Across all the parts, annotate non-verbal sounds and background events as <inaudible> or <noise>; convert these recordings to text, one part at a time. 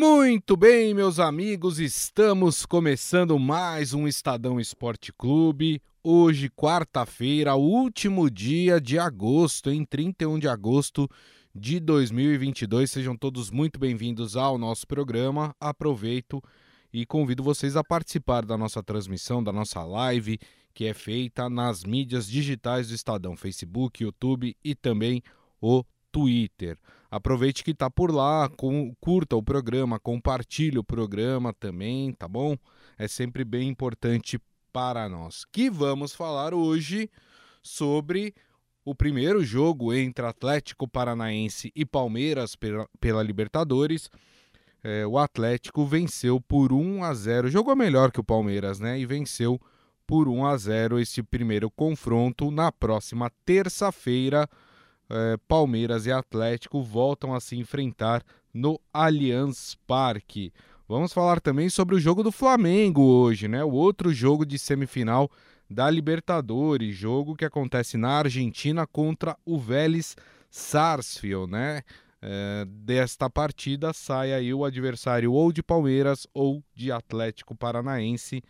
Muito bem, meus amigos, estamos começando mais um Estadão Esporte Clube. Hoje, quarta-feira, último dia de agosto, em 31 de agosto de 2022. Sejam todos muito bem-vindos ao nosso programa. Aproveito e convido vocês a participar da nossa transmissão, da nossa live, que é feita nas mídias digitais do Estadão, Facebook, YouTube e também o Twitter. Aproveite que está por lá, com, curta o programa, compartilhe o programa também, tá bom? É sempre bem importante para nós. Que vamos falar hoje sobre o primeiro jogo entre Atlético Paranaense e Palmeiras pela, pela Libertadores. É, o Atlético venceu por 1 a 0. Jogou melhor que o Palmeiras, né? E venceu por 1 a 0 esse primeiro confronto. Na próxima terça-feira, é, Palmeiras e Atlético voltam a se enfrentar no Allianz Parque. Vamos falar também sobre o jogo do Flamengo hoje, né? O outro jogo de semifinal da Libertadores, jogo que acontece na Argentina contra o Vélez Sarsfield, né? É, desta partida sai aí o adversário ou de Palmeiras ou de Atlético Paranaense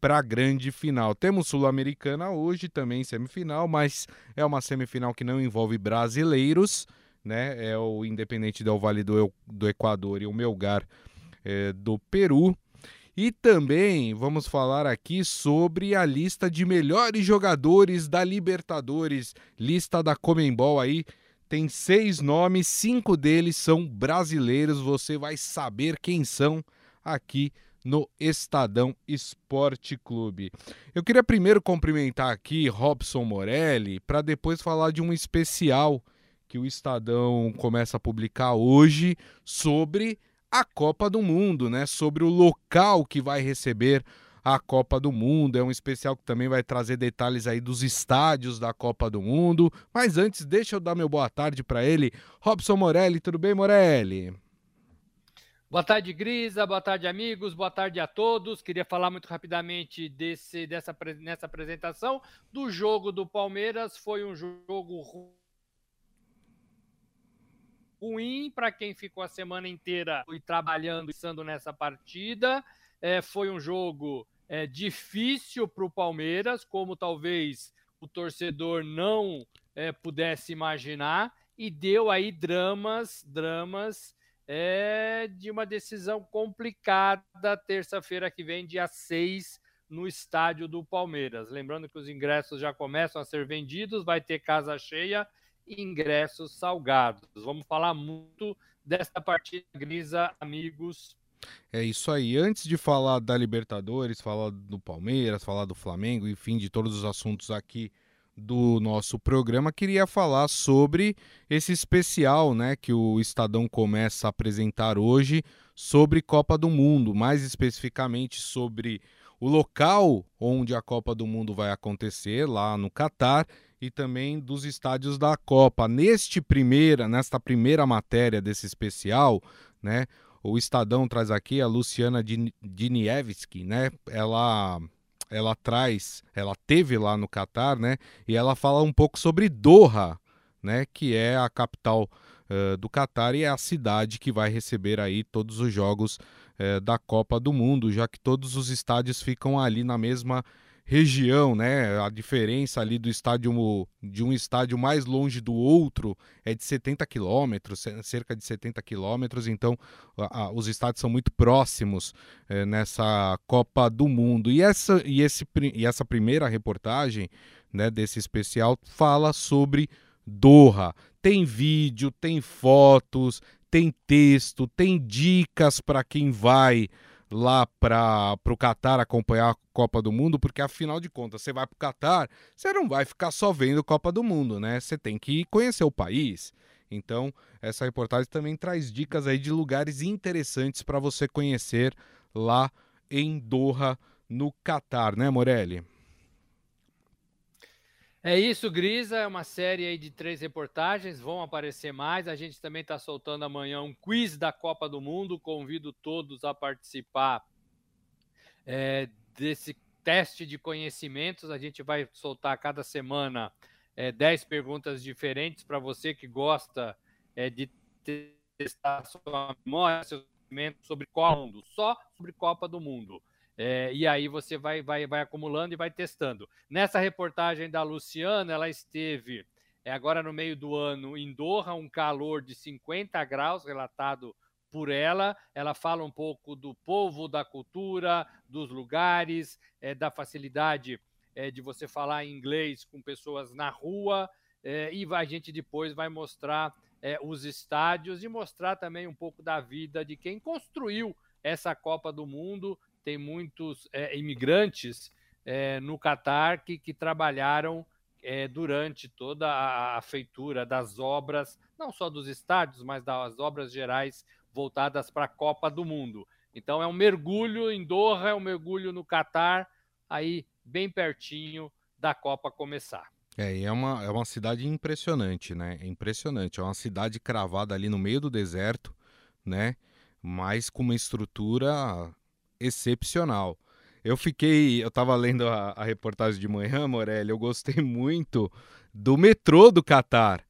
para a grande final. Temos Sul-Americana hoje também semifinal, mas é uma semifinal que não envolve brasileiros, né? É o Independente Del Vale do, do Equador e o Melgar é, do Peru. E também vamos falar aqui sobre a lista de melhores jogadores da Libertadores, lista da Comembol aí. Tem seis nomes, cinco deles são brasileiros. Você vai saber quem são aqui Estadão Esporte Clube. Eu queria primeiro cumprimentar aqui Robson Morelli para depois falar de um especial que o Estadão começa a publicar hoje sobre a Copa do Mundo, né? Sobre o local que vai receber a Copa do Mundo. É um especial que também vai trazer detalhes aí dos estádios da Copa do Mundo. Mas antes, deixa eu dar meu boa tarde para ele. Robson Morelli, tudo bem, Morelli? Boa tarde, Grisa. Boa tarde, amigos. Boa tarde a todos. Queria falar muito rapidamente desse, dessa, nessa apresentação do jogo do Palmeiras. Foi um jogo ruim para quem ficou a semana inteira e trabalhando, estando nessa partida. É, foi um jogo é, difícil para o Palmeiras, como talvez o torcedor não é, pudesse imaginar, e deu aí dramas, dramas é de uma decisão complicada terça-feira que vem, dia 6, no estádio do Palmeiras. Lembrando que os ingressos já começam a ser vendidos, vai ter casa cheia e ingressos salgados. Vamos falar muito desta partida grisa, amigos. É isso aí. Antes de falar da Libertadores, falar do Palmeiras, falar do Flamengo, enfim, de todos os assuntos aqui do nosso programa, queria falar sobre esse especial né, que o Estadão começa a apresentar hoje sobre Copa do Mundo, mais especificamente sobre o local onde a Copa do Mundo vai acontecer, lá no Catar, e também dos estádios da Copa. Neste primeira, nesta primeira matéria desse especial, né, o Estadão traz aqui a Luciana Diniewski, né? Ela ela traz, ela teve lá no Catar, né? E ela fala um pouco sobre Doha, né? Que é a capital uh, do Catar e é a cidade que vai receber aí todos os jogos uh, da Copa do Mundo, já que todos os estádios ficam ali na mesma região, né? A diferença ali do estádio de um estádio mais longe do outro é de 70 quilômetros, cerca de 70 quilômetros. Então, a, a, os estádios são muito próximos é, nessa Copa do Mundo. E essa, e, esse, e essa primeira reportagem né, desse especial fala sobre Doha. Tem vídeo, tem fotos, tem texto, tem dicas para quem vai lá para o Catar acompanhar a Copa do Mundo, porque afinal de contas, você vai para o Catar, você não vai ficar só vendo Copa do Mundo, né? Você tem que conhecer o país. Então, essa reportagem também traz dicas aí de lugares interessantes para você conhecer lá em Doha, no Catar, né, Morelli? É isso, Grisa. É uma série de três reportagens, vão aparecer mais. A gente também está soltando amanhã um quiz da Copa do Mundo. Convido todos a participar é, desse teste de conhecimentos. A gente vai soltar cada semana é, dez perguntas diferentes para você que gosta é, de testar sua memória, sobre Copa do Mundo, só sobre Copa do Mundo. É, e aí você vai, vai, vai acumulando e vai testando. Nessa reportagem da Luciana, ela esteve é, agora no meio do ano em Doha, um calor de 50 graus relatado por ela. Ela fala um pouco do povo, da cultura, dos lugares, é, da facilidade é, de você falar inglês com pessoas na rua. E a gente depois vai mostrar os estádios e mostrar também um pouco da vida de quem construiu essa Copa do Mundo. Tem muitos é, imigrantes é, no Catar que, que trabalharam é, durante toda a, feitura das obras, não só dos estádios, mas das obras gerais voltadas para a Copa do Mundo. Então é um mergulho em Doha, é um mergulho no Catar, aí bem pertinho da Copa começar. É, e é uma, é uma cidade impressionante, né? É impressionante. É uma cidade cravada ali no meio do deserto, né? Mas com uma estrutura excepcional. Eu fiquei, eu tava lendo a, a reportagem de manhã, Morelli, eu gostei muito do metrô do Catar.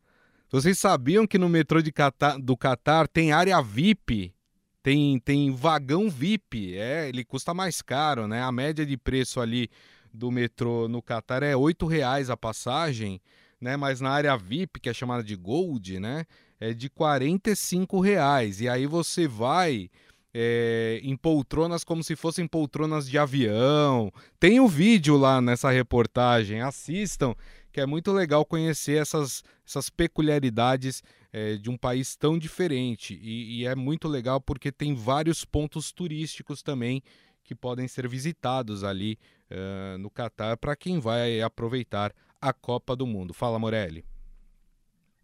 Vocês sabiam que no metrô de Catar, do Catar tem área VIP? Tem, tem vagão VIP, é, ele custa mais caro, né? A média de preço ali do metrô no Catar é R$ reais a passagem, né? Mas na área VIP, que é chamada de Gold, né? É de R$ reais. E aí você vai é, em poltronas como se fossem poltronas de avião. Tem o um vídeo lá nessa reportagem, assistam, que é muito legal conhecer essas, essas peculiaridades é, de um país tão diferente. E, e, é muito legal porque tem vários pontos turísticos também que podem ser visitados ali uh, no Catar para quem vai aproveitar a Copa do Mundo. Fala, Morelli.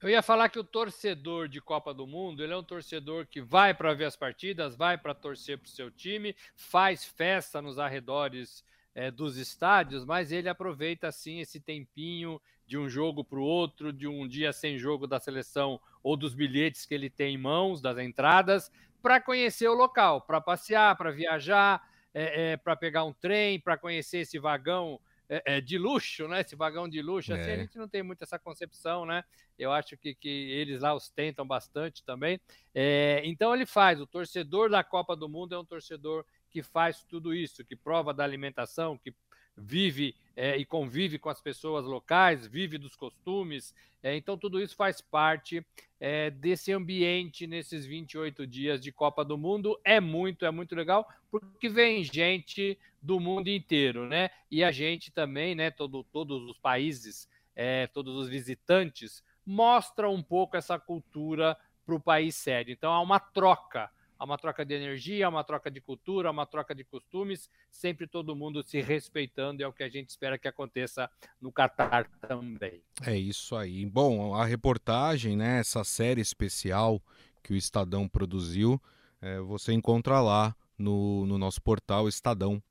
Eu ia falar que o torcedor de Copa do Mundo, ele é um torcedor que vai para ver as partidas, vai para torcer para o seu time, faz festa nos arredores é, dos estádios, mas ele aproveita assim esse tempinho de um jogo para o outro, de um dia sem jogo da seleção ou dos bilhetes que ele tem em mãos, das entradas, para conhecer o local, para passear, para viajar, é, é, para pegar um trem, para conhecer esse vagão é, é, de luxo, né? Esse vagão de luxo, assim, a é. gente não tem muito essa concepção, né? Eu acho que, que eles lá ostentam bastante também. É, então ele faz, o torcedor da Copa do Mundo é um torcedor que faz tudo isso, que prova da alimentação, que vive é, e convive com as pessoas locais, vive dos costumes. É, então, tudo isso faz parte é, desse ambiente nesses 28 dias de Copa do Mundo. É muito, é muito legal, porque vem gente do mundo inteiro, né? E a gente também, né? Todo, todos os países, é, todos os visitantes, mostra um pouco essa cultura para o país sede. Então, há uma troca há uma troca de energia, há uma troca de cultura, há uma troca de costumes, sempre todo mundo se respeitando, é o que a gente espera que aconteça no Catar também. É isso aí. Bom, a reportagem, né, essa série especial que o Estadão produziu, é, você encontra lá no, no nosso portal estadão.com.br.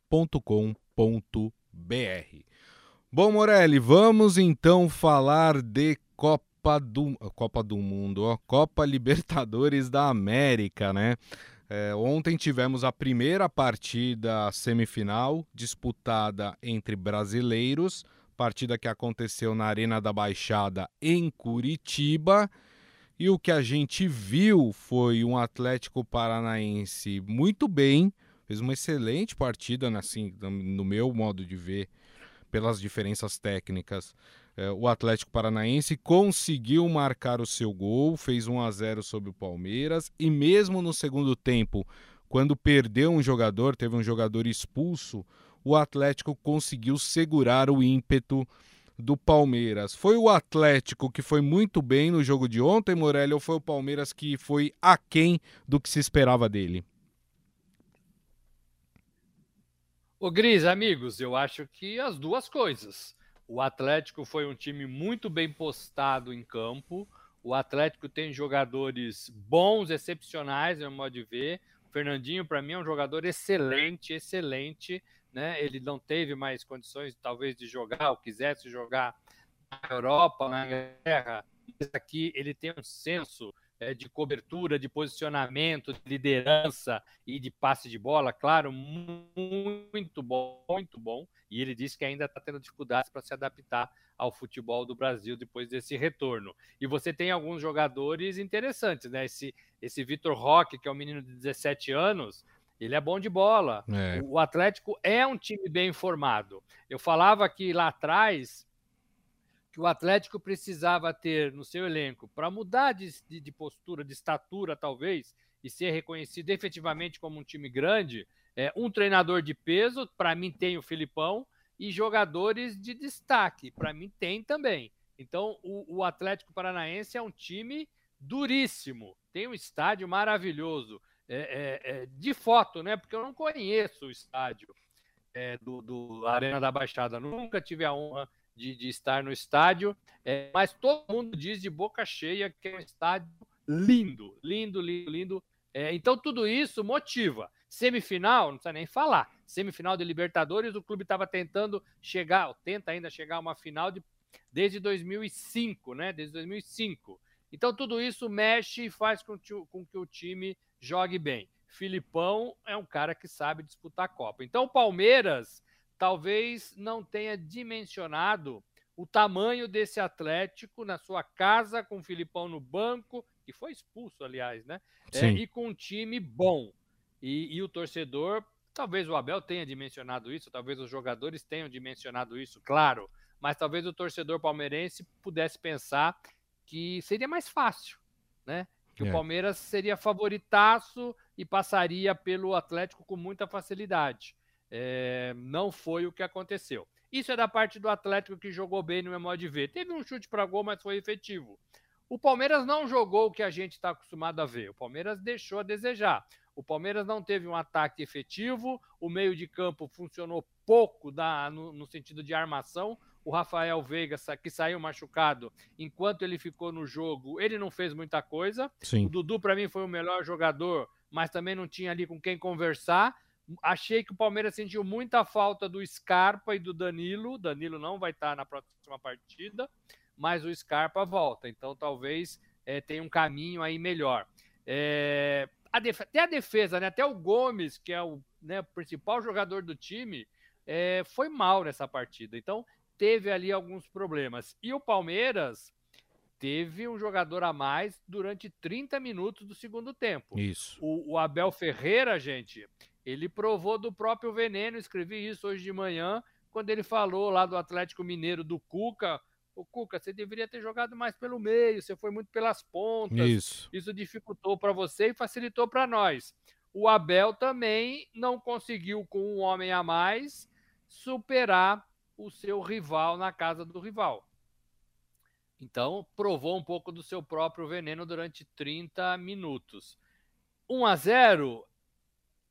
Bom, Morelli, vamos então falar de Copa Copa do, Copa do Mundo, ó, Copa <laughs> Libertadores da América, né? É, ontem tivemos a primeira partida semifinal disputada entre brasileiros, partida que aconteceu na Arena da Baixada em Curitiba. E o que a gente viu foi um Atlético Paranaense muito bem, fez uma excelente partida, né, assim, no meu modo de ver, pelas diferenças técnicas. É, o Atlético Paranaense conseguiu marcar o seu gol, fez 1 a 0 sobre o Palmeiras e mesmo no segundo tempo, quando perdeu um jogador, teve um jogador expulso, o Atlético conseguiu segurar o ímpeto do Palmeiras. Foi o Atlético que foi muito bem no jogo de ontem, Morelli, ou foi o Palmeiras que foi aquém do que se esperava dele? Ô Gris, amigos, eu acho que as duas coisas. O Atlético foi um time muito bem postado em campo. O Atlético tem jogadores bons, excepcionais, no modo de ver. O Fernandinho, para mim, é um jogador excelente, excelente. Né? Ele não teve mais condições, talvez, de jogar, ou quisesse jogar na Europa, na Inglaterra. Mas aqui ele tem um senso é, de cobertura, de posicionamento, de liderança e de passe de bola, claro, muito bom, muito bom. E ele disse que ainda está tendo dificuldades para se adaptar ao futebol do Brasil depois desse retorno. E você tem alguns jogadores interessantes, né? Esse, esse Vitor Roque, que é um menino de 17 anos, ele é bom de bola. É. O Atlético é um time bem formado. Eu falava que lá atrás que o Atlético precisava ter no seu elenco para mudar de, de, postura, de estatura, talvez, e ser reconhecido efetivamente como um time grande, é, um treinador de peso, para mim tem o Filipão, e jogadores de destaque, para mim tem também. Então, o, o Atlético Paranaense é um time duríssimo, tem um estádio maravilhoso, é, é, é, de foto, né? Porque eu não conheço o estádio é, do, do, Arena da Baixada, nunca tive a honra de, de estar no estádio, é, mas todo mundo diz de boca cheia que é um estádio lindo, lindo, lindo, lindo. É, então tudo isso motiva. Semifinal, não precisa nem falar. Semifinal de Libertadores, o clube estava tentando chegar, tenta ainda chegar a uma final de, desde 2005, né? Desde 2005. Então tudo isso mexe e faz com, com que o time jogue bem. Filipão é um cara que sabe disputar a Copa. Então o Palmeiras talvez não tenha dimensionado o tamanho desse Atlético na sua casa, com o Filipão no banco, que foi expulso, aliás, né? É, e com um time bom. E, e, o torcedor, talvez o Abel tenha dimensionado isso, talvez os jogadores tenham dimensionado isso, claro, mas talvez o torcedor palmeirense pudesse pensar que seria mais fácil, né? Que é. o Palmeiras seria favoritaço e passaria pelo Atlético com muita facilidade. É, não foi o que aconteceu. Isso é da parte do Atlético que jogou bem no meu modo de ver. Teve um chute para gol, mas foi efetivo. O Palmeiras não jogou o que a gente está acostumado a ver. O Palmeiras deixou a desejar. O Palmeiras não teve um ataque efetivo, o meio de campo funcionou pouco da, no, no sentido de armação. O Rafael Veiga, que saiu machucado, enquanto ele ficou no jogo, ele não fez muita coisa. Sim. O Dudu, para mim, foi o melhor jogador, mas também não tinha ali com quem conversar. Achei que o Palmeiras sentiu muita falta do Scarpa e do Danilo. Danilo não vai estar na próxima partida, mas o Scarpa volta. Então talvez é, tenha um caminho aí melhor. É, a até a defesa, né? Até o Gomes, que é o né, principal jogador do time, é, foi mal nessa partida. Então teve ali alguns problemas. E o Palmeiras teve um jogador a mais durante 30 minutos do segundo tempo. Isso. O, o Abel Ferreira, gente, ele provou do próprio veneno, escrevi isso hoje de manhã, quando ele falou lá do Atlético Mineiro do Cuca. O Cuca, você deveria ter jogado mais pelo meio, você foi muito pelas pontas. Isso, isso dificultou para você e facilitou para nós. O Abel também não conseguiu, com um homem a mais, superar o seu rival na casa do rival. Então, provou um pouco do seu próprio veneno durante 30 minutos. 1 a 0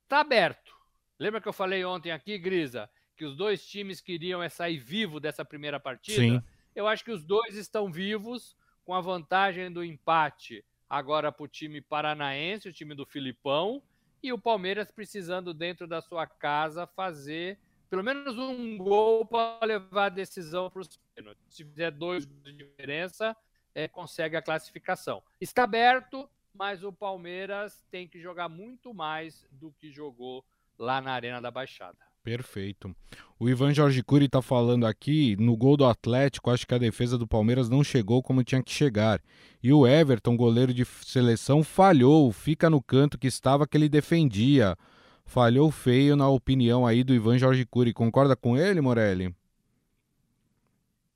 Está aberto. Lembra que eu falei ontem aqui, Grisa, que os dois times queriam é sair vivo dessa primeira partida? Sim. Eu acho que os dois estão vivos, com a vantagem do empate agora para o time paranaense, o time do Filipão, e o Palmeiras precisando, dentro da sua casa, fazer pelo menos um gol para levar a decisão para os pênaltis. Se fizer dois de diferença, é, consegue a classificação. Está aberto, mas o Palmeiras tem que jogar muito mais do que jogou lá na Arena da Baixada. Perfeito. O Ivan Jorge Cury está falando aqui, no gol do Atlético, acho que a defesa do Palmeiras não chegou como tinha que chegar. E o Everton, goleiro de seleção, falhou, fica no canto que estava que ele defendia. Falhou feio na opinião aí do Ivan Jorge Cury. Concorda com ele, Morelli?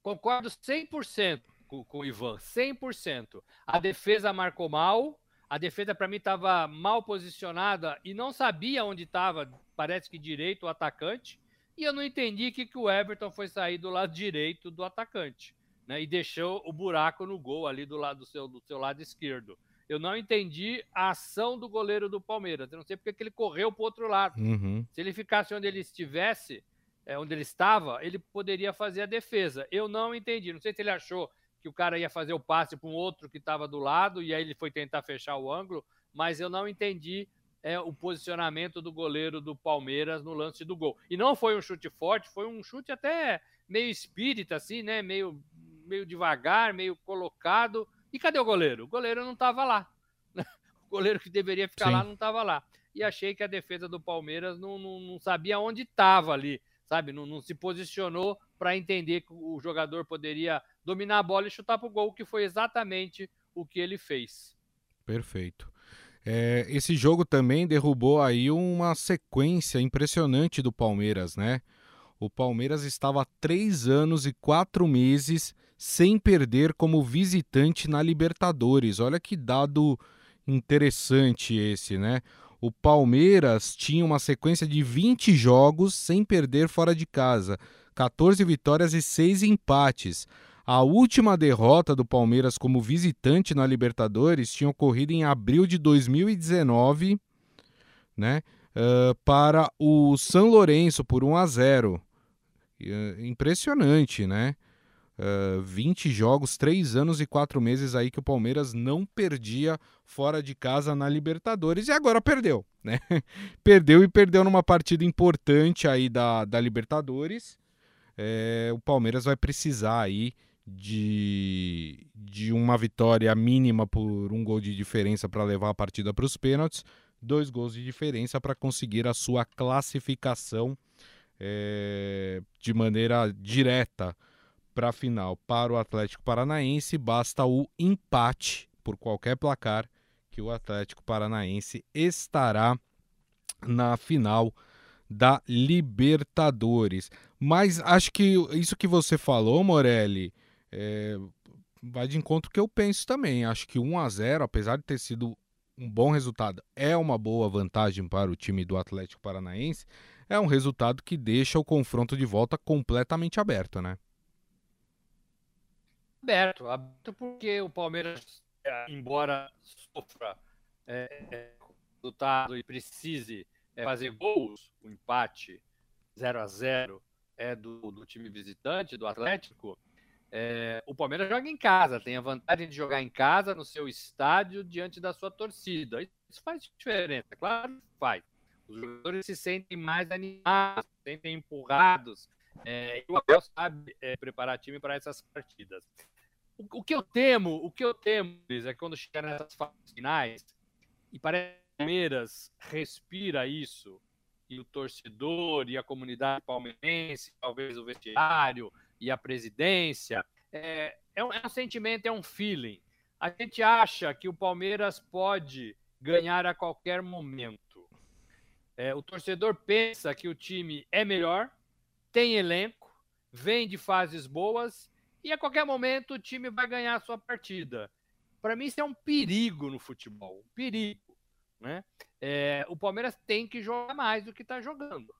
Concordo 100% com, com o Ivan, 100%. A defesa marcou mal, a defesa, para mim, estava mal posicionada e não sabia onde estava, parece que direito, o atacante. E eu não entendi que, que o Everton foi sair do lado direito do atacante. Né, e deixou o buraco no gol ali do lado do seu, do seu lado esquerdo. Eu não entendi a ação do goleiro do Palmeiras. Eu não sei porque que ele correu para o outro lado. Uhum. Se ele ficasse onde ele estivesse, é, onde ele estava, ele poderia fazer a defesa. Eu não entendi. Não sei se ele achou que o cara ia fazer o passe para um outro que estava do lado e aí ele foi tentar fechar o ângulo, mas eu não entendi é, o posicionamento do goleiro do Palmeiras no lance do gol. E não foi um chute forte, foi um chute até meio espírita, assim, né? Meio, meio devagar, meio colocado. E cadê o goleiro? O goleiro não estava lá. <laughs> o goleiro que deveria ficar Sim. lá não estava lá. E achei que a defesa do Palmeiras não, não, não sabia onde estava ali, sabe? Não, não se posicionou para entender que o jogador poderia dominar a bola e chutar para o gol, que foi exatamente o que ele fez. Perfeito. É, esse jogo também derrubou aí uma sequência impressionante do Palmeiras, né? O Palmeiras estava há três anos e quatro meses sem perder como visitante na Libertadores. Olha que dado interessante esse, né? O Palmeiras tinha uma sequência de 20 jogos sem perder fora de casa, 14 vitórias e 6 empates. A última derrota do Palmeiras como visitante na Libertadores tinha ocorrido em abril de 2019, né? Uh, para o São Lourenço por 1 a 0. Uh, impressionante, né? Uh, 20 jogos, 3 anos e 4 meses aí que o Palmeiras não perdia fora de casa na Libertadores e agora perdeu, né? <laughs> perdeu e perdeu numa partida importante aí da, da Libertadores. É, o Palmeiras vai precisar aí de, de uma vitória mínima por um gol de diferença para levar a partida para os pênaltis, dois gols de diferença para conseguir a sua classificação é, de maneira direta para a final. Para o Atlético Paranaense, basta o empate por qualquer placar que o Atlético Paranaense estará na final da Libertadores. Mas acho que isso que você falou, Morelli, é, vai de encontro que eu penso também. Acho que 1 a 0 apesar de ter sido um bom resultado, é uma boa vantagem para o time do Atlético Paranaense. É um resultado que deixa o confronto de volta completamente aberto, né? aberto, aberto porque o Palmeiras, é, embora sofra é, resultado e precise é, fazer gols, o empate 0 a 0 é do, do time visitante, do Atlético, é, o Palmeiras joga em casa, tem a vantagem de jogar em casa, no seu estádio, diante da sua torcida. Isso faz diferença, claro que faz. Os jogadores se sentem mais animados, se sentem empurrados. É, e o Abel sabe é, preparar time para essas partidas. O, o, que eu temo, o que eu temo, é quando chegar nessas fases finais, e parece que Palmeiras respira isso, e o torcedor, e a comunidade palmeirense, talvez o vestiário, e a presidência, é, é, um, é um sentimento, é um feeling. A gente acha que o Palmeiras pode ganhar a qualquer momento. É, o torcedor pensa que o time é melhor, tem elenco, vem de fases boas e a qualquer momento o time vai ganhar a sua partida. Para mim, isso é um perigo no futebol, um perigo. Né? É, o Palmeiras tem que jogar mais do que está jogando.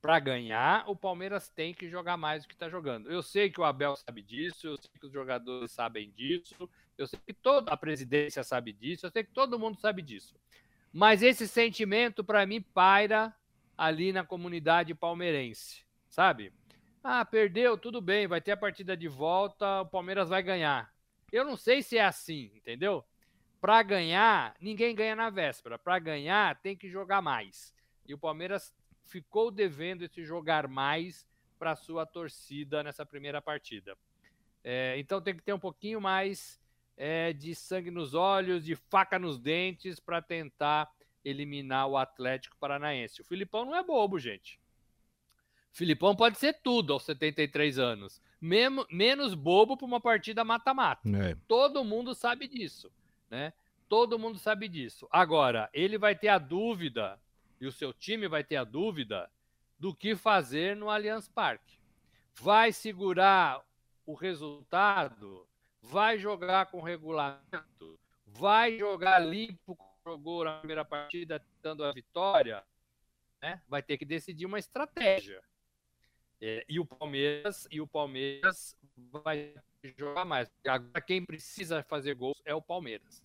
Para ganhar, o Palmeiras tem que jogar mais do que está jogando. Eu sei que o Abel sabe disso, eu sei que os jogadores sabem disso, eu sei que toda a presidência sabe disso, eu sei que todo mundo sabe disso. Mas esse sentimento, para mim, paira ali na comunidade palmeirense, sabe? Ah, perdeu, tudo bem, vai ter a partida de volta, o Palmeiras vai ganhar. Eu não sei se é assim, entendeu? Para ganhar, ninguém ganha na véspera. Para ganhar, tem que jogar mais. E o Palmeiras ficou devendo esse jogar mais para sua torcida nessa primeira partida. É, então tem que ter um pouquinho mais é, de sangue nos olhos, de faca nos dentes para tentar eliminar o Atlético Paranaense. O Filipão não é bobo, gente. Filipão pode ser tudo aos 73 anos. Memo, menos bobo para uma partida mata-mata. É. Todo mundo sabe disso, né? Todo mundo sabe disso. Agora, ele vai ter a dúvida, e o seu time vai ter a dúvida, do que fazer no Allianz Parque. Vai segurar o resultado? Vai jogar com regulamento? Vai jogar limpo jogou na primeira partida, tentando a vitória? Né? Vai ter que decidir uma estratégia. É, e o Palmeiras e o Palmeiras vai jogar mais. Agora quem precisa fazer gols é o Palmeiras.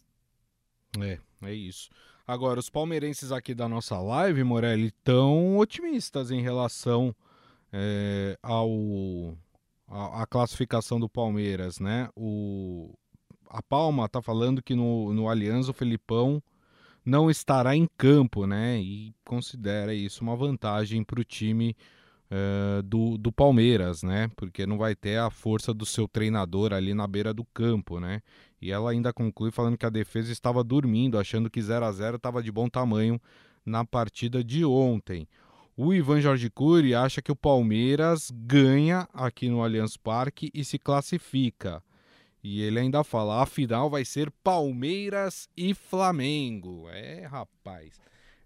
É, é isso. Agora, os palmeirenses aqui da nossa live, Morelli, tão otimistas em relação é, ao a, a, classificação do Palmeiras, né? O, a Palma tá falando que no, no Aliança o Felipão não estará em campo, né? E considera isso uma vantagem para o time uh, do, do Palmeiras, né? Porque não vai ter a força do seu treinador ali na beira do campo, né? E ela ainda conclui falando que a defesa estava dormindo, achando que 0 a 0 estava de bom tamanho na partida de ontem. O Ivan Jorge Cury acha que o Palmeiras ganha aqui no Allianz Parque e se classifica. E ele ainda fala: a final vai ser Palmeiras e Flamengo. É, rapaz.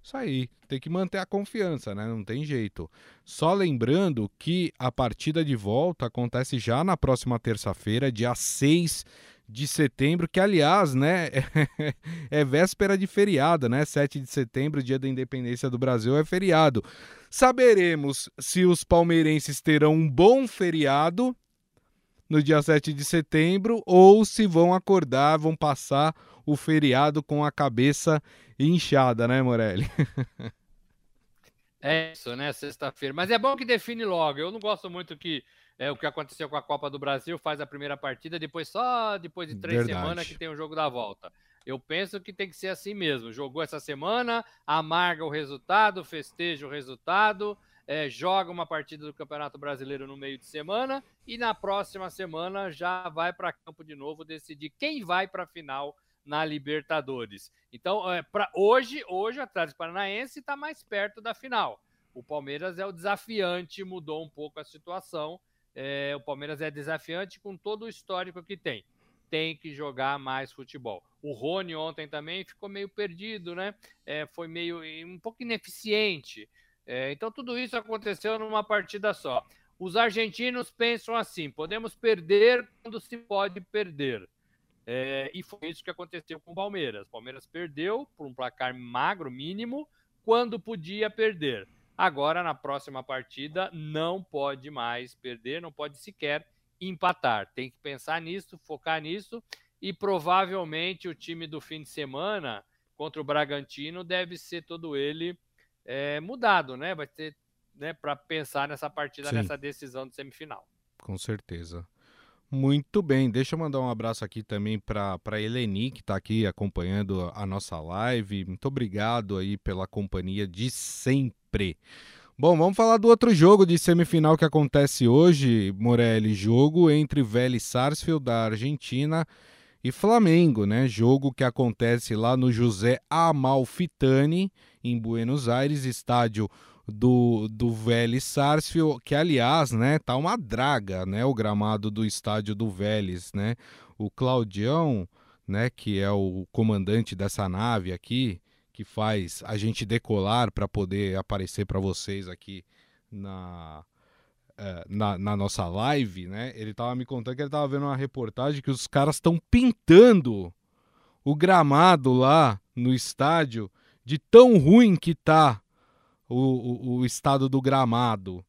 Isso aí, tem que manter a confiança, né? Não tem jeito. Só lembrando que a partida de volta acontece já na próxima terça-feira, dia 6 de setembro, que aliás, né, <laughs> é véspera de feriado, né? 7 de setembro, dia da independência do Brasil, é feriado. Saberemos se os palmeirenses terão um bom feriado no dia 7 de setembro ou se vão acordar, vão passar o feriado com a cabeça inchada, né, Morelli? é isso, né? Sexta-feira. Mas é bom que define logo. Eu não gosto muito que é o que aconteceu com a Copa do Brasil, faz a primeira partida, depois só depois de três Verdade. semanas que tem o jogo da volta. Eu penso que tem que ser assim mesmo. Jogou essa semana, amarga o resultado, festeja o resultado, é, joga uma partida do Campeonato Brasileiro no meio de semana e na próxima semana já vai para campo de novo decidir quem vai para a final na Libertadores. Então, é, para hoje, hoje o Atlético Paranaense está mais perto da final. O Palmeiras é o desafiante, mudou um pouco a situação. É, o Palmeiras é desafiante com todo o histórico que tem. Tem que jogar mais futebol. O Rony ontem também ficou meio perdido, né? É, foi meio um pouco ineficiente. É, então tudo isso aconteceu numa partida só. Os argentinos pensam assim: podemos perder quando se pode perder. É, e foi isso que aconteceu com o Palmeiras. O Palmeiras perdeu por um placar magro, mínimo, quando podia perder. Agora, na próxima partida, não pode mais perder, não pode sequer empatar. Tem que pensar nisso, focar nisso. E provavelmente o time do fim de semana contra o Bragantino deve ser todo ele é, mudado, né? Vai ter né, para pensar nessa partida, Sim. nessa decisão de semifinal. Com certeza. Muito bem, deixa eu mandar um abraço aqui também para a Eleni, que está aqui acompanhando a nossa live. Muito obrigado aí pela companhia de sempre. Bom, vamos falar do outro jogo de semifinal que acontece hoje, Morelli. Jogo entre Vélez Sarsfield da Argentina e Flamengo, né? Jogo que acontece lá no José Amalfitani, em Buenos Aires, estádio do, do Vélez Sarsfield, que aliás, né, tá uma draga, né, o gramado do estádio do Vélez, né? O Claudião, né, que é o comandante dessa nave aqui, que faz a gente decolar para poder aparecer para vocês aqui na, é, na, na, nossa live, né? Ele tava me contando que ele tava vendo uma reportagem que os caras estão pintando o gramado lá no estádio de tão ruim que tá o, o, estado do gramado.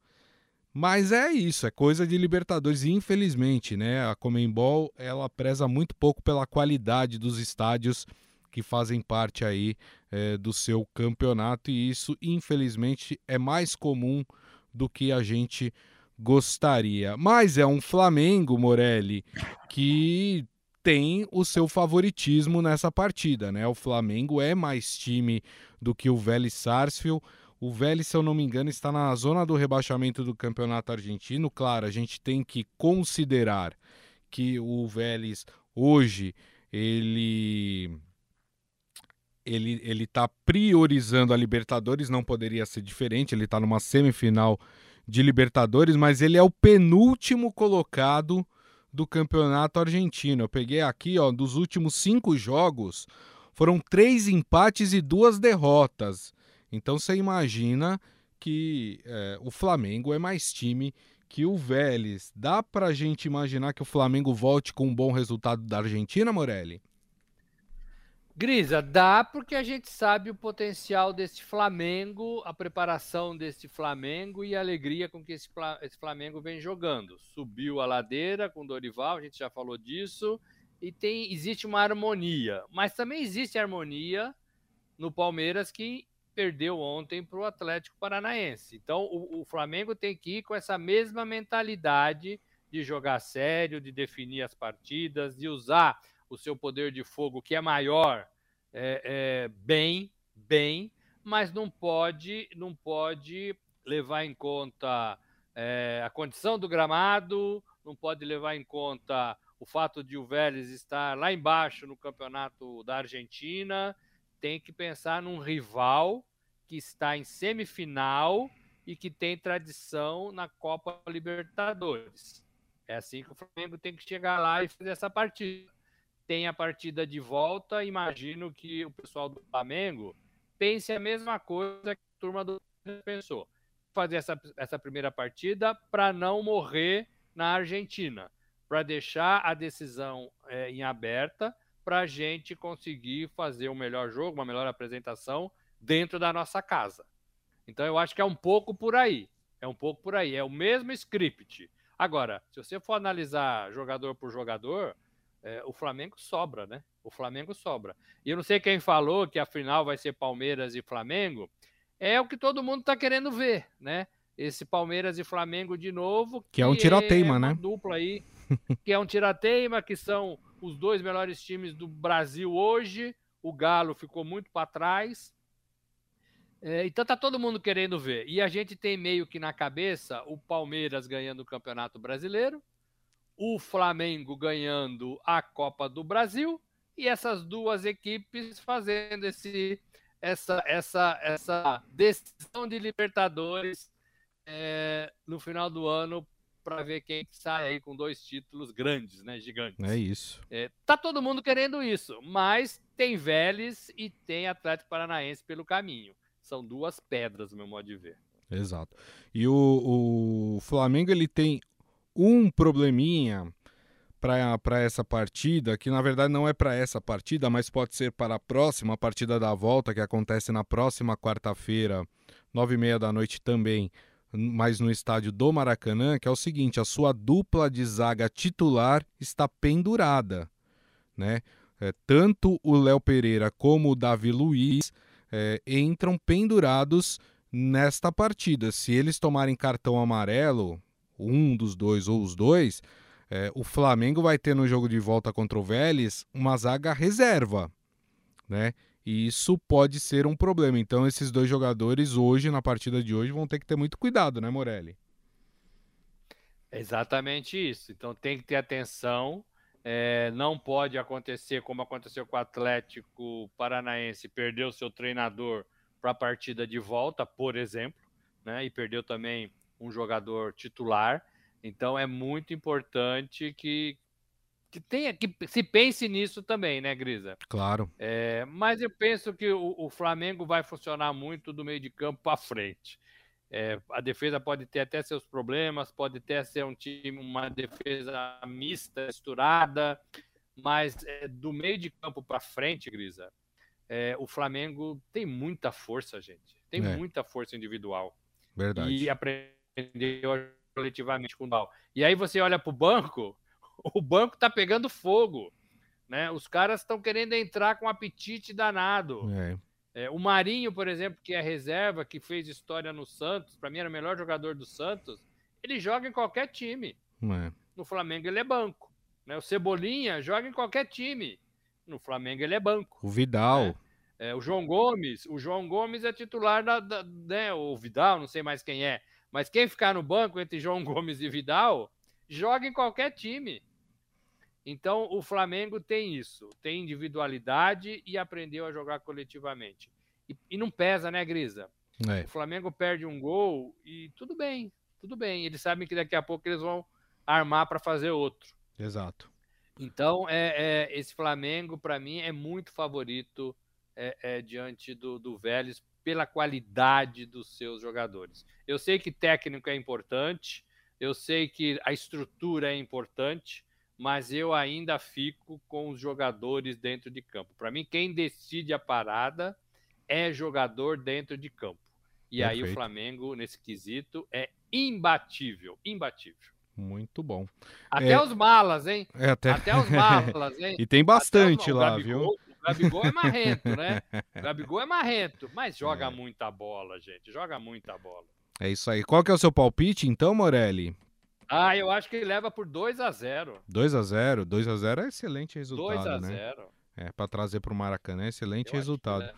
Mas é isso, é coisa de Libertadores. E infelizmente, né, a Comembol ela preza muito pouco pela qualidade dos estádios que fazem parte aí é, do seu campeonato. E isso, infelizmente, é mais comum do que a gente gostaria. Mas é um Flamengo, Morelli, que tem o seu favoritismo nessa partida, né? O Flamengo é mais time do que o Vélez Sarsfield. O Vélez, se eu não me engano, está na zona do rebaixamento do campeonato argentino. Claro, a gente tem que considerar que o Vélez hoje ele ele ele está priorizando a Libertadores, não poderia ser diferente. Ele está numa semifinal de Libertadores, mas ele é o penúltimo colocado do campeonato argentino. Eu peguei aqui, ó, dos últimos cinco jogos, foram três empates e duas derrotas. Então você imagina que é, o Flamengo é mais time que o Vélez. Dá pra gente imaginar que o Flamengo volte com um bom resultado da Argentina, Morelli? Grisa, dá porque a gente sabe o potencial desse Flamengo, a preparação desse Flamengo e a alegria com que esse, Flamengo vem jogando. Subiu a ladeira com Dorival, a gente já falou disso, e tem existe uma harmonia, mas também existe harmonia no Palmeiras que perdeu ontem para o Atlético Paranaense. Então, o, o, Flamengo tem que ir com essa mesma mentalidade de jogar sério, de definir as partidas, de usar o seu poder de fogo, que é maior, é, é, bem, bem, mas não pode, não pode levar em conta é, a condição do gramado, não pode levar em conta o fato de o Vélez estar lá embaixo no campeonato da Argentina. Tem que pensar num rival que está em semifinal e que tem tradição na Copa Libertadores. É assim que o Flamengo tem que chegar lá e fazer essa partida. Tem a partida de volta, imagino que o pessoal do Flamengo pense a mesma coisa que a turma do pensou. Fazer essa, essa primeira partida para não morrer na Argentina, para deixar a decisão é, em aberta, para a gente conseguir fazer um melhor jogo, uma melhor apresentação dentro da nossa casa. Então eu acho que é um pouco por aí. É um pouco por aí. É o mesmo script. Agora, se você for analisar jogador por jogador, é, o Flamengo sobra, né? O Flamengo sobra. E eu não sei quem falou que a final vai ser Palmeiras e Flamengo. É o que todo mundo está querendo ver, né? Esse Palmeiras e Flamengo de novo. Que, <laughs> que é um tirateima, é né? Dupla aí. que é um tirateima, que são os dois melhores times do Brasil hoje. O Galo ficou muito para trás. É, então tá todo mundo querendo ver. E a gente tem meio que na cabeça o Palmeiras ganhando o Campeonato Brasileiro, o Flamengo ganhando a Copa do Brasil e essas duas equipes fazendo esse, essa, essa, essa decisão de Libertadores é, no final do ano para ver quem sai aí com dois títulos grandes, né, gigantes. É isso. É, tá todo mundo querendo isso, mas tem Vélez e tem Atlético Paranaense pelo caminho. São duas pedras, no meu modo de ver. Exato. E o, o Flamengo ele tem um probleminha para essa partida, que na verdade não é para essa partida, mas pode ser para a próxima partida da volta, que acontece na próxima quarta-feira, nove e meia da noite também, mas no estádio do Maracanã, que é o seguinte: a sua dupla de zaga titular está pendurada, né? É, tanto o Léo Pereira como o Davi Luiz é, entram pendurados nesta partida. Se eles tomarem cartão amarelo, um dos dois ou os dois, é, o Flamengo vai ter no jogo de volta contra o Vélez uma zaga reserva, né? E isso pode ser um problema. Então, esses dois jogadores hoje, na partida de hoje, vão ter que ter muito cuidado, né, Morelli? Exatamente isso. Então, tem que ter atenção é, não pode acontecer como aconteceu com o Atlético Paranaense, perdeu o seu treinador para a partida de volta, por exemplo, né? E perdeu também um jogador titular. Então é muito importante que, que tenha que se pense nisso também, né, Grisa? Claro. É, mas eu penso que o, o Flamengo vai funcionar muito do meio de campo para frente. É, a defesa pode ter até seus problemas, pode até ser um time, uma defesa mista, misturada, mas é, do meio de campo para frente, Grisa, é, o Flamengo tem muita força, gente. Tem é. muita força individual. Verdade. E aprendeu coletivamente com o Dal. E aí você olha para o banco, <laughs> o banco tá pegando fogo. Né? Os caras estão querendo entrar com apetite danado. É. É, o Marinho, por exemplo, que é reserva, que fez história no Santos, para mim era o melhor jogador do Santos, ele joga em qualquer time. É. No Flamengo ele é banco. Né? O Cebolinha joga em qualquer time. No Flamengo ele é banco. O Vidal. Né? É, o João Gomes, o João Gomes é titular da, da né, o Vidal, não sei mais quem é, mas quem ficar no banco entre João <laughs> Gomes e Vidal, joga em qualquer time. Então, o Flamengo tem isso, tem individualidade e aprendeu a jogar coletivamente. E, e não pesa, né, Grisa? É. O Flamengo perde um gol e tudo bem, tudo bem. Eles sabem que daqui a pouco eles vão armar para fazer outro. Exato. Então, é, é esse Flamengo, para mim, é muito favorito é, é, diante do, do Vélez pela qualidade dos seus jogadores. Eu sei que técnico é importante, eu sei que a estrutura é importante, mas eu ainda fico com os jogadores dentro de campo. Para mim, quem decide a parada é jogador dentro de campo. E Perfeito. aí o Flamengo, nesse quesito, é imbatível, imbatível. Muito bom. Até é... os malas, hein? É, até... até os <laughs> malas, hein? e tem bastante os... lá, Gabigol, viu? O Gabigol é marrento, né? <laughs> O Gabigol é marrento, mas joga é. muita bola, gente. Joga muita bola. É isso aí. Qual que é o seu palpite, então, Morelli? Ah, eu acho que ele leva por 2 a 0 2 a 0 2 a 0 é excelente resultado, 2 a né? 0 É, para trazer para o Maracanã, é excelente eu resultado.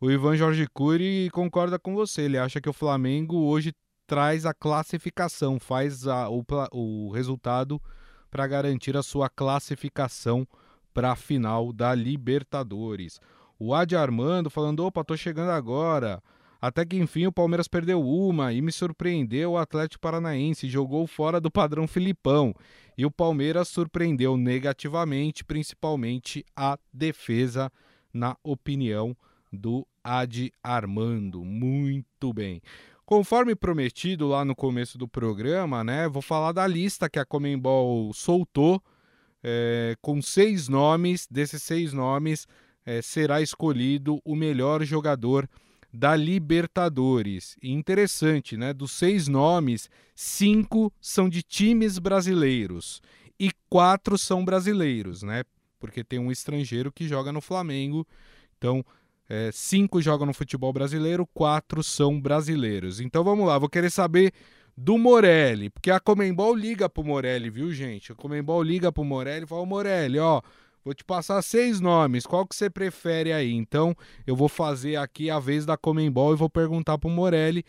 O Ivan Jorge Cury concorda com você, ele acha que o Flamengo hoje traz a classificação, faz a, o, o resultado para garantir a sua classificação para a final da Libertadores. O Adi Armando falando: opa, tô chegando agora. Até que enfim o Palmeiras perdeu uma e me surpreendeu o Atlético Paranaense, jogou fora do padrão Filipão. E o Palmeiras surpreendeu negativamente, principalmente a defesa, na opinião do Adi Armando. Muito bem. Conforme prometido lá no começo do programa, né, vou falar da lista que a Comembol soltou é, com seis nomes. Desses seis nomes, é, será escolhido o melhor jogador da Libertadores. E interessante, né? Dos seis nomes, cinco são de times brasileiros e quatro são brasileiros, né? Porque tem um estrangeiro que joga no Flamengo. Então, é, cinco jogam no futebol brasileiro, quatro são brasileiros. Então vamos lá, vou querer saber do Morelli, porque a Comembol liga pro Morelli, viu, gente? A Comembol liga pro Morelli e fala: Morelli, ó, Vou te passar seis nomes, qual que você prefere aí? Então, eu vou fazer aqui a vez da Comembol e vou perguntar para o Morelli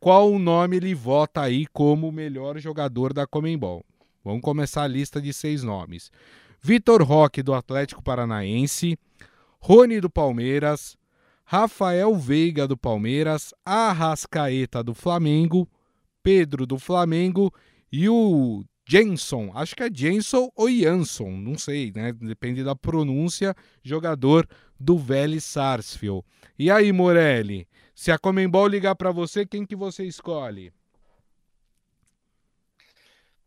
qual o nome ele vota aí como melhor jogador da Comembol. Vamos começar a lista de seis nomes. Vitor Roque, do Atlético Paranaense, Rony, do Palmeiras, Rafael Veiga, do Palmeiras, Arrascaeta, do Flamengo, Pedro, do Flamengo e o Jenson, acho que é Jenson ou Jansson, não sei, né? Depende da pronúncia, jogador do Vélez Sarsfield. E aí, Morelli, se a Comembol ligar para você, quem que você escolhe?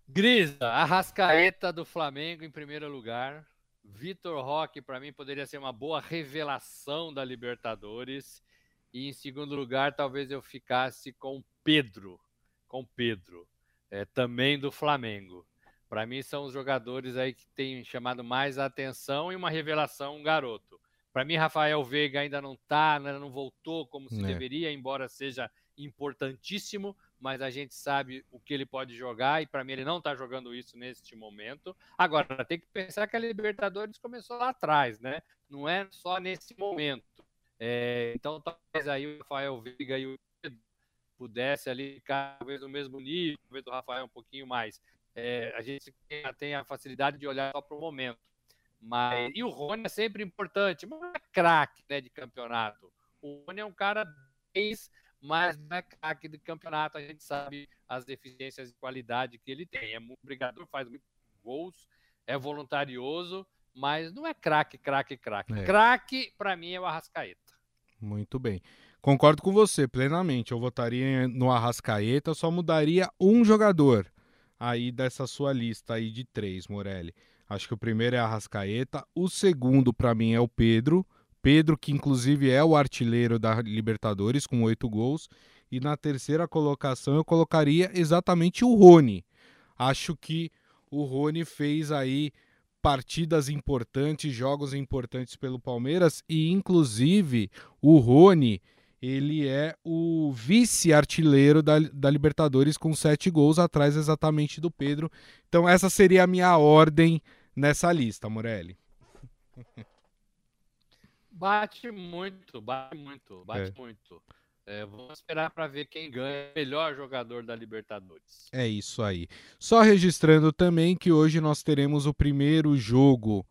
Grisa, Arrascaeta do Flamengo em primeiro lugar. Vitor Roque, para mim, poderia ser uma boa revelação da Libertadores. E em segundo lugar, talvez eu ficasse com Pedro. Com Pedro é, também do Flamengo. Para mim, são os jogadores aí que têm chamado mais a atenção e uma revelação, um garoto. Para mim, Rafael Veiga ainda não está, né, não voltou como se é. deveria, embora seja importantíssimo, mas a gente sabe o que ele pode jogar e para mim ele não está jogando isso neste momento. Agora, tem que pensar que a Libertadores começou lá atrás, né? Não é só nesse momento. É, então, talvez aí o Rafael Veiga e o pudesse ali ficar talvez no mesmo nível, talvez o Rafael um pouquinho mais. É, a gente tem a facilidade de olhar só para o momento. Mas, e o Rony é sempre importante, mas não é craque né, de campeonato. O Rony é um cara 10, mas não é craque de campeonato. A gente sabe as deficiências de qualidade que ele tem. É muito brigador, faz muitos gols, é voluntarioso, mas não é craque, craque, craque. É. Craque, para mim, é o Arrascaeta. Muito bem. Concordo com você plenamente. Eu votaria no Arrascaeta, só mudaria um jogador aí dessa sua lista aí de três, Morelli. Acho que o primeiro é Arrascaeta, o segundo para mim é o Pedro. Pedro, que inclusive é o artilheiro da Libertadores com oito gols. E na terceira colocação eu colocaria exatamente o Rony. Acho que o Rony fez aí partidas importantes, jogos importantes pelo Palmeiras e inclusive o Rony ele é o vice-artilheiro da, da Libertadores com sete gols atrás exatamente do Pedro. Então essa seria a minha ordem nessa lista, Morelli. Bate muito, bate muito, bate é. muito. É, vamos esperar para ver quem ganha o melhor jogador da Libertadores. É isso aí. Só registrando também que hoje nós teremos o primeiro jogo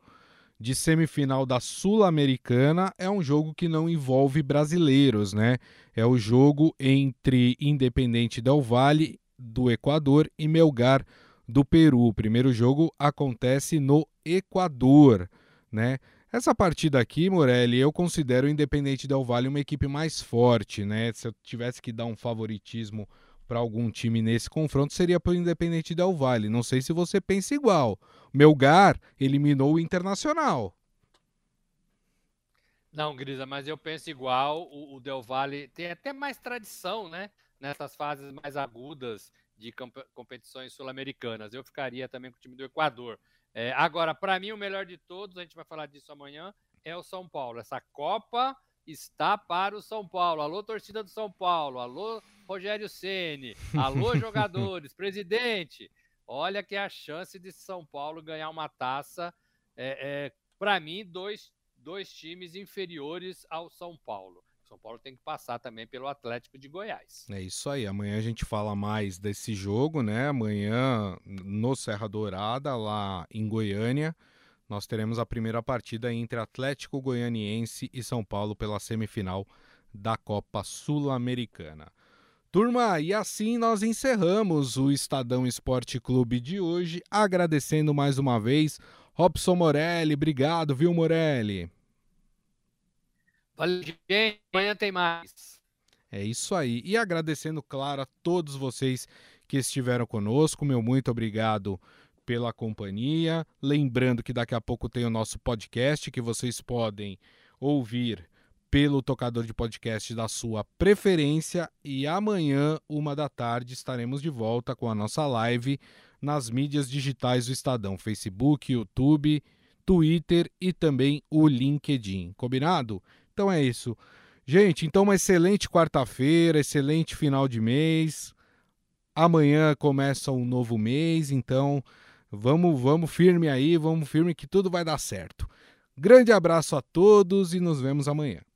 de semifinal da Sul-Americana é um jogo que não envolve brasileiros, né? É o jogo entre Independente Del Valle do Equador e Melgar do Peru. O primeiro jogo acontece no Equador, né? Essa partida aqui, Morelli, eu considero o Independente Del Valle uma equipe mais forte, né? Se eu tivesse que dar um favoritismo para algum time nesse confronto seria para o Independente Del Valle. Não sei se você pensa igual. Melgar eliminou o Internacional. Não, Grisa, mas eu penso igual. O, o Del Valle tem até mais tradição, né? Nessas fases mais agudas de competições sul-americanas. Eu ficaria também com o time do Equador. É, agora, para mim, o melhor de todos, a gente vai falar disso amanhã, é o São Paulo. Essa Copa está para o São Paulo. Alô, torcida do São Paulo. Alô, Rogério Ceni. Alô, <laughs> jogadores, presidente. Olha que é a chance de São Paulo ganhar uma taça. É, é para mim, dois, dois times inferiores ao São Paulo. São Paulo tem que passar também pelo Atlético de Goiás. É isso aí. Amanhã a gente fala mais desse jogo, né? Amanhã no Serra Dourada, lá em Goiânia, nós teremos a primeira partida entre Atlético Goianiense e São Paulo pela semifinal da Copa Sul-Americana. Turma, e assim nós encerramos o Estadão Esporte Clube de hoje, agradecendo mais uma vez Robson Morelli. Obrigado, viu, Morelli? Valeu, gente. Amanhã tem mais. É isso aí. E agradecendo, claro, a todos vocês que estiveram conosco. Meu muito obrigado pela companhia. Lembrando que daqui a pouco tem o nosso podcast que vocês podem ouvir pelo tocador de podcast da sua preferência. E amanhã, uma da tarde, estaremos de volta com a nossa live nas mídias digitais do Estadão: Facebook, YouTube, Twitter e também o LinkedIn. Combinado? Então é isso. Gente, então uma excelente quarta-feira, excelente final de mês. Amanhã começa um novo mês, então vamos, vamos firme aí, vamos firme que tudo vai dar certo. Grande abraço a todos e nos vemos amanhã.